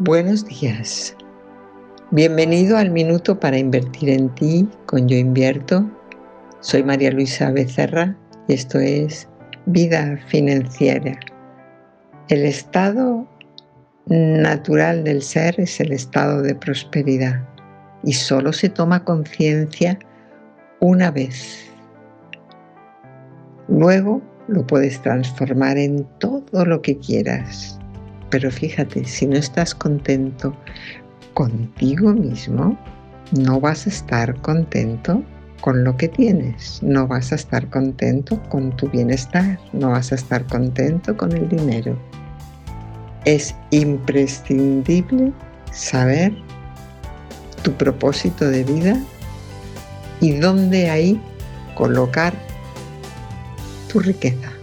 Buenos días. Bienvenido al Minuto para Invertir en Ti con Yo Invierto. Soy María Luisa Becerra y esto es Vida Financiera. El estado natural del ser es el estado de prosperidad y solo se toma conciencia una vez. Luego lo puedes transformar en todo lo que quieras pero fíjate, si no estás contento contigo mismo, no vas a estar contento con lo que tienes, no vas a estar contento con tu bienestar, no vas a estar contento con el dinero. Es imprescindible saber tu propósito de vida y dónde ahí colocar tu riqueza.